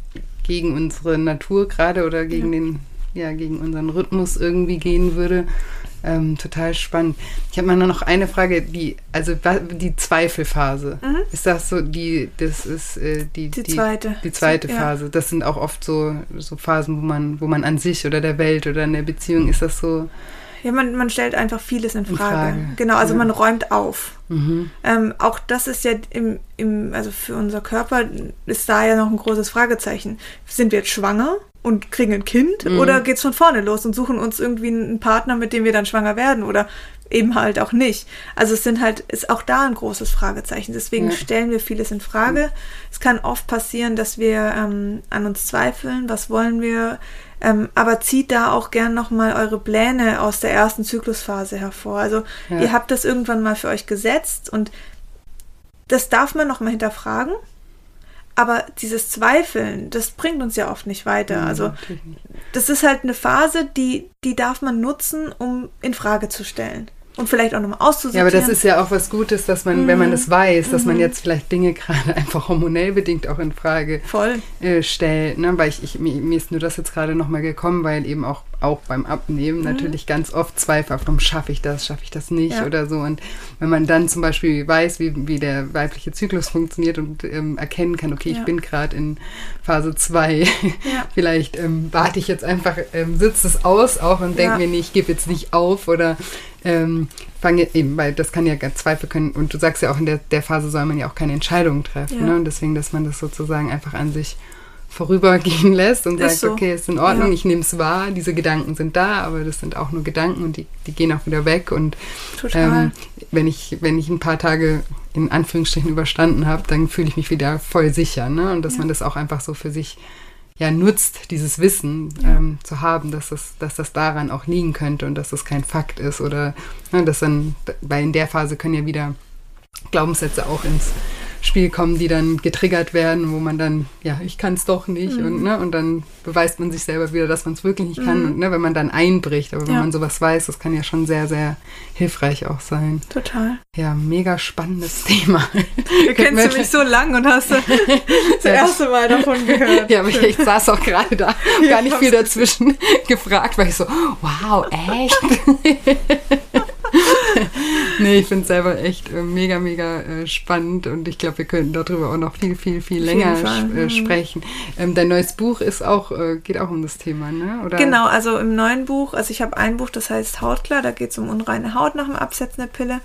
gegen unsere Natur gerade oder gegen ja. den, ja, gegen unseren Rhythmus irgendwie gehen würde. Ähm, total spannend. Ich habe mal nur noch eine Frage, die, also die Zweifelphase. Mhm. Ist das so, die, das ist äh, die, die, die, zweite, die zweite ja. Phase. Das sind auch oft so, so Phasen, wo man, wo man an sich oder der Welt oder in der Beziehung ist das so. Ja, man, man stellt einfach vieles in Frage. In Frage. Genau, also Ja. man räumt auf. Mhm. Ähm, auch das ist ja im, im, also für unser Körper ist da ja noch ein großes Fragezeichen. Sind wir jetzt schwanger und kriegen ein Kind Mhm. oder geht's von vorne los und suchen uns irgendwie einen Partner, mit dem wir dann schwanger werden oder eben halt auch nicht. Also es sind halt, ist auch da ein großes Fragezeichen. Deswegen Ja. stellen wir vieles in Frage. Es kann oft passieren, dass wir ähm, an uns zweifeln, was wollen wir, ähm, aber zieht da auch gern nochmal eure Pläne aus der ersten Zyklusphase hervor. Also Ja. ihr habt das irgendwann mal für euch gesetzt und das darf man nochmal hinterfragen. Aber dieses Zweifeln, das bringt uns ja oft nicht weiter. Also das ist halt eine Phase, die, die darf man nutzen, um in Frage zu stellen. Und vielleicht auch nochmal Ja, auszusortieren. aber das ist ja auch was Gutes, dass man, wenn man Mhm. das weiß, dass man jetzt vielleicht Dinge <laughs> gerade einfach hormonell bedingt auch in Frage voll. äh, stellt, ne? weil ich, ich mir, mir ist nur das jetzt gerade nochmal gekommen, weil eben auch, auch beim Abnehmen Mhm. natürlich ganz oft Zweifel aufkommen, schaffe ich das, schaffe ich das nicht Ja. oder so und wenn man dann zum Beispiel weiß, wie, wie der weibliche Zyklus funktioniert und ähm, erkennen kann, okay, Ja. ich bin gerade in Phase 2, <laughs> Ja. vielleicht ähm, warte ich jetzt einfach, ähm, sitze es aus auch und denke mir, nee, ich gebe jetzt nicht auf oder ähm, fange eben, weil das kann ja ganz Zweifel können und du sagst ja auch in der, der Phase soll man ja auch keine Entscheidungen treffen ne? und deswegen, dass man das sozusagen einfach an sich vorübergehen <laughs> lässt und Ist sagt, so. okay, ist in Ordnung, Ja. ich nehme es wahr, diese Gedanken sind da, aber das sind auch nur Gedanken und die, die gehen auch wieder weg und ähm, wenn ich wenn ich ein paar Tage in Anführungsstrichen überstanden habe, dann fühle ich mich wieder voll sicher, ne? Und dass Ja. man das auch einfach so für sich ja nutzt, dieses Wissen Ja. ähm, zu haben, dass das, dass das daran auch liegen könnte und dass das kein Fakt ist oder ne, dass dann, weil in der Phase können ja wieder Glaubenssätze auch ins Spiel kommen, die dann getriggert werden, wo man dann, ja, ich kann es doch nicht Mhm. und, ne, und dann beweist man sich selber wieder, dass man es wirklich nicht kann Mhm. und ne, wenn man dann einbricht, aber wenn Ja. man sowas weiß, das kann ja schon sehr, sehr hilfreich auch sein. Total. Ja, mega spannendes <laughs> Thema. Du kennst du mich so lang und hast <laughs> das erste Mal davon gehört. Ja, aber ich, ich saß auch gerade da, Ja, gar nicht ich viel dazwischen <laughs> gefragt, weil ich so, wow, echt? Nee, ich finde es selber echt äh, mega, mega äh, spannend und ich glaube, wir könnten darüber auch noch viel, viel, viel länger Fall, sp- äh, mhm. sprechen. Ähm, dein neues Buch ist auch, äh, geht auch um das Thema, ne? Oder? Genau, also im neuen Buch, also ich habe ein Buch, das heißt Hautklar, da geht es um unreine Haut nach dem Absetzen der Pille.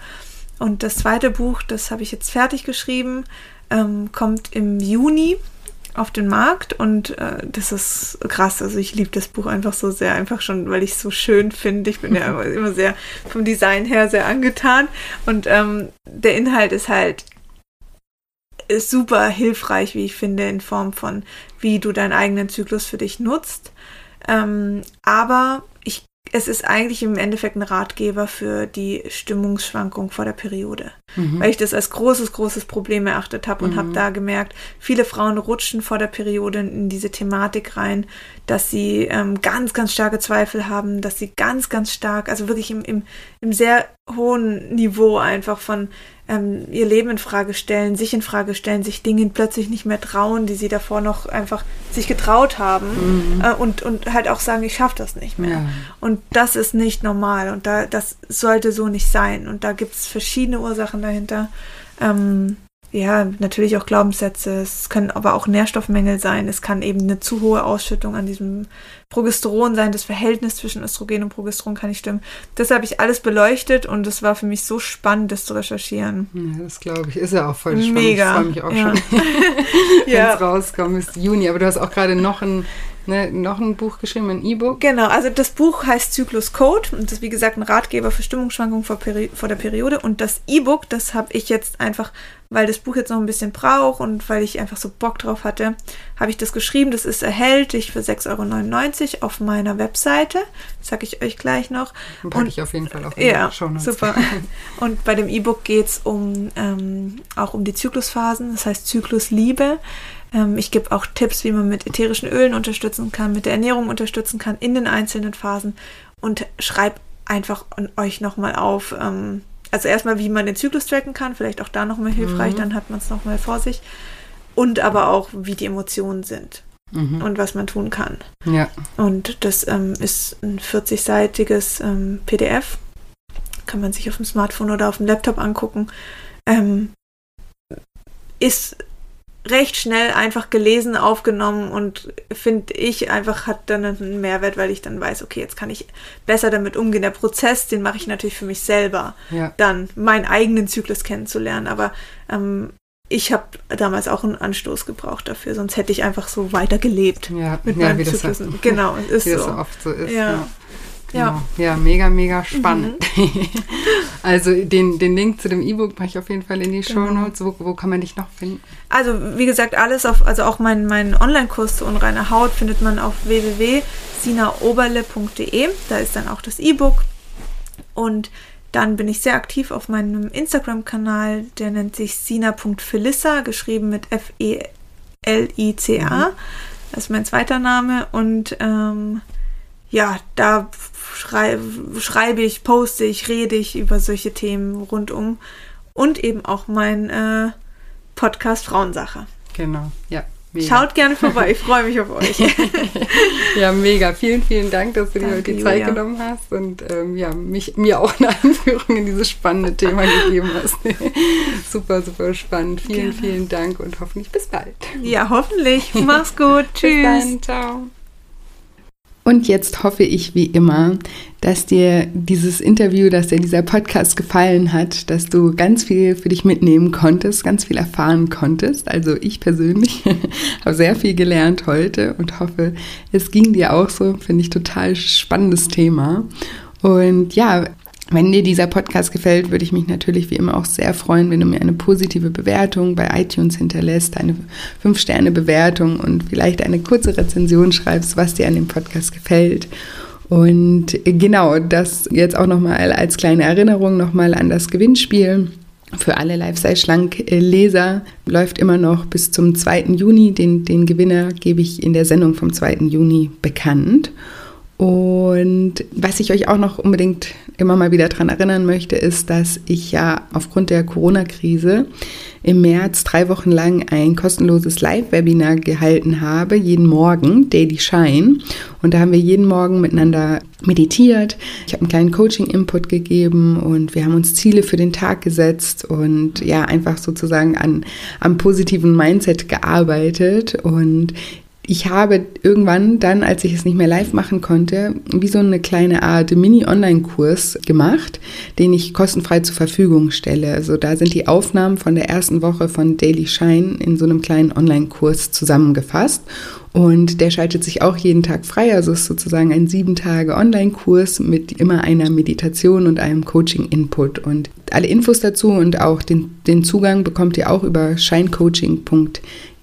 Und das zweite Buch, das habe ich jetzt fertig geschrieben, ähm, kommt im Juni auf den Markt und äh, das ist krass. Also ich liebe das Buch einfach so sehr, einfach schon, weil ich es so schön finde. Ich bin ja <laughs> immer, immer sehr vom Design her sehr angetan und ähm, der Inhalt ist halt ist super hilfreich, wie ich finde, in Form von, wie du deinen eigenen Zyklus für dich nutzt. Ähm, aber es ist eigentlich im Endeffekt ein Ratgeber für die Stimmungsschwankung vor der Periode. Mhm. Weil ich das als großes, großes Problem erachtet habe und Mhm. habe da gemerkt, viele Frauen rutschen vor der Periode in diese Thematik rein, dass sie ähm, ganz, ganz starke Zweifel haben, dass sie ganz, ganz stark, also wirklich im, im, im sehr hohen Niveau einfach von ähm, ihr Leben in Frage stellen, sich in Frage stellen, sich Dingen plötzlich nicht mehr trauen, die sie davor noch einfach sich getraut haben Mhm. äh, und, und halt auch sagen, ich schaffe das nicht mehr. Ja. Und das ist nicht normal und da, das sollte so nicht sein. Und da gibt es verschiedene Ursachen dahinter. Ähm, ja, natürlich auch Glaubenssätze. Es können aber auch Nährstoffmängel sein. Es kann eben eine zu hohe Ausschüttung an diesem Progesteron sein. Das Verhältnis zwischen Östrogen und Progesteron kann nicht stimmen. Das habe ich alles beleuchtet und es war für mich so spannend, das zu recherchieren. Ja, das glaube ich. Ist ja auch voll spannend. Mega. Ich freue mich auch Ja. schon, <laughs> <laughs> wenn Ja. es rauskommt. Ist Juni. Aber du hast auch gerade noch ein, ne, noch ein Buch geschrieben, ein E-Book. Genau, also das Buch heißt Zyklus Code und das ist wie gesagt ein Ratgeber für Stimmungsschwankungen vor, Peri vor der Periode. Und das E-Book, das habe ich jetzt einfach, weil das Buch jetzt noch ein bisschen braucht und weil ich einfach so Bock drauf hatte, habe ich das geschrieben. Das ist erhältlich für 6,99 Euro auf meiner Webseite. Das sage ich euch gleich noch. Den packe Und- ich auf jeden Fall auf Ja, Show Notes. super. <laughs> Und bei dem E-Book geht es um, ähm, auch um die Zyklusphasen, das heißt Zyklusliebe. Ähm, ich gebe auch Tipps, wie man mit ätherischen Ölen unterstützen kann, mit der Ernährung unterstützen kann in den einzelnen Phasen und schreibe einfach an euch nochmal auf. Ähm, also erstmal, wie man den Zyklus tracken kann, vielleicht auch da nochmal hilfreich, Mhm. dann hat man es nochmal vor sich. Und aber auch, wie die Emotionen sind Mhm. und was man tun kann. Ja. Und das ähm, ist ein 40-seitiges ähm, PDF. Kann man sich auf dem Smartphone oder auf dem Laptop angucken. Ähm, ist recht schnell einfach gelesen, aufgenommen und finde ich einfach hat dann einen Mehrwert, weil ich dann weiß, okay, jetzt kann ich besser damit umgehen. Der Prozess, den mache ich natürlich für mich selber, Ja. dann meinen eigenen Zyklus kennenzulernen. Aber ähm, ich habe damals auch einen Anstoß gebraucht dafür, sonst hätte ich einfach so weiter gelebt Ja, mit ja meinem das, Zyklus. Genau, es ist wie das so. so oft so ist. Ja. Ja. Ja. Mhm. Genau. ja, mega, mega spannend. <laughs> <laughs> also den, den Link zu dem E-Book mache ich auf jeden Fall in die Show Genau. Notes. Wo, wo kann man dich noch finden? Also, wie gesagt, alles auf, also auch mein, mein Online-Kurs zu unreiner Haut findet man auf www.sinaoberle.de. Da ist dann auch das E-Book. Und dann bin ich sehr aktiv auf meinem Instagram-Kanal, der nennt sich sina.felissa, geschrieben mit F-E-L-I-C-A. Das ist mein zweiter Name. Und ähm, ja, da schrei schreibe ich, poste ich, rede ich über solche Themen rundum. Und eben auch mein äh, Podcast Frauensache. Genau, ja. Mega. Schaut gerne vorbei, ich freue mich auf euch. <laughs> Ja, mega. Vielen, vielen Dank, dass du dir Danke, heute die Zeit Julia. genommen hast und ähm, ja, mich, mir auch eine <laughs> Einführung in dieses spannende Thema gegeben hast. <laughs> super, super spannend. Vielen, Gerne. vielen Dank und hoffentlich bis bald. ja, hoffentlich. Mach's gut. Bis Tschüss. dann. Ciao. Und jetzt hoffe ich wie immer, dass dir dieses Interview, dass dir dieser Podcast gefallen hat, dass du ganz viel für dich mitnehmen konntest, ganz viel erfahren konntest. Also ich persönlich <laughs> habe sehr viel gelernt heute und hoffe, es ging dir auch so. Finde ich total spannendes Thema. Und ja, wenn dir dieser Podcast gefällt, würde ich mich natürlich wie immer auch sehr freuen, wenn du mir eine positive Bewertung bei iTunes hinterlässt, eine 5-Sterne-Bewertung und vielleicht eine kurze Rezension schreibst, was dir an dem Podcast gefällt. Und genau, das jetzt auch nochmal als kleine Erinnerung nochmal an das Gewinnspiel. Für alle Lifestyle Schlank äh, Leser läuft immer noch bis zum 2. Juni. Den, den Gewinner gebe ich in der Sendung vom 2. Juni bekannt. Und was ich euch auch noch unbedingt immer mal wieder daran erinnern möchte, ist, dass ich ja aufgrund der Corona-Krise im März drei Wochen lang ein kostenloses Live-Webinar gehalten habe, jeden Morgen, Daily Shine. Und da haben wir jeden Morgen miteinander meditiert. Ich habe einen kleinen Coaching-Input gegeben und wir haben uns Ziele für den Tag gesetzt und ja, einfach sozusagen an, am positiven Mindset gearbeitet. Und ich habe irgendwann dann, als ich es nicht mehr live machen konnte, wie so eine kleine Art Mini-Online-Kurs gemacht, den ich kostenfrei zur Verfügung stelle. Also da sind die Aufnahmen von der ersten Woche von Daily Shine in so einem kleinen Online-Kurs zusammengefasst. Und der schaltet sich auch jeden Tag frei. Also es ist sozusagen ein sieben Tage Online-Kurs mit immer einer Meditation und einem Coaching-Input. Und alle Infos dazu und auch den, den Zugang bekommt ihr auch über shinecoaching.de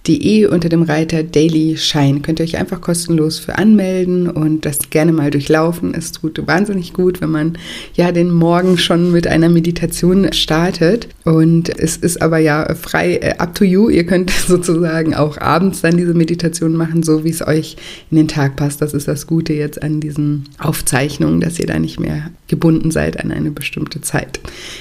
de unter dem Reiter Daily Shine. Könnt ihr euch einfach kostenlos für anmelden und das gerne mal durchlaufen. Es tut wahnsinnig gut, wenn man ja den Morgen schon mit einer Meditation startet. Und es ist aber ja frei äh, up to you. Ihr könnt <laughs> sozusagen auch abends dann diese Meditation machen, so wie es euch in den Tag passt. Das ist das Gute jetzt an diesen Aufzeichnungen, dass ihr da nicht mehr gebunden seid an eine bestimmte Zeit.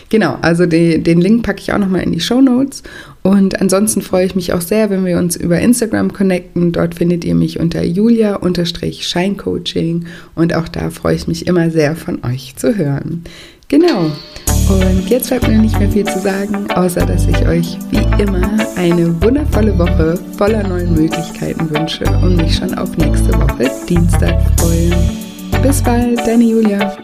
Genau, also die, den Link packe ich auch nochmal in die Show Notes. Und ansonsten freue ich mich auch sehr, wenn wir uns über Instagram connecten. Dort findet ihr mich unter julia-scheincoaching und auch da freue ich mich immer sehr von euch zu hören. Genau. Und jetzt bleibt mir nicht mehr viel zu sagen, außer dass ich euch wie immer eine wundervolle Woche voller neuen Möglichkeiten wünsche und mich schon auf nächste Woche Dienstag freue. Bis bald, deine Julia.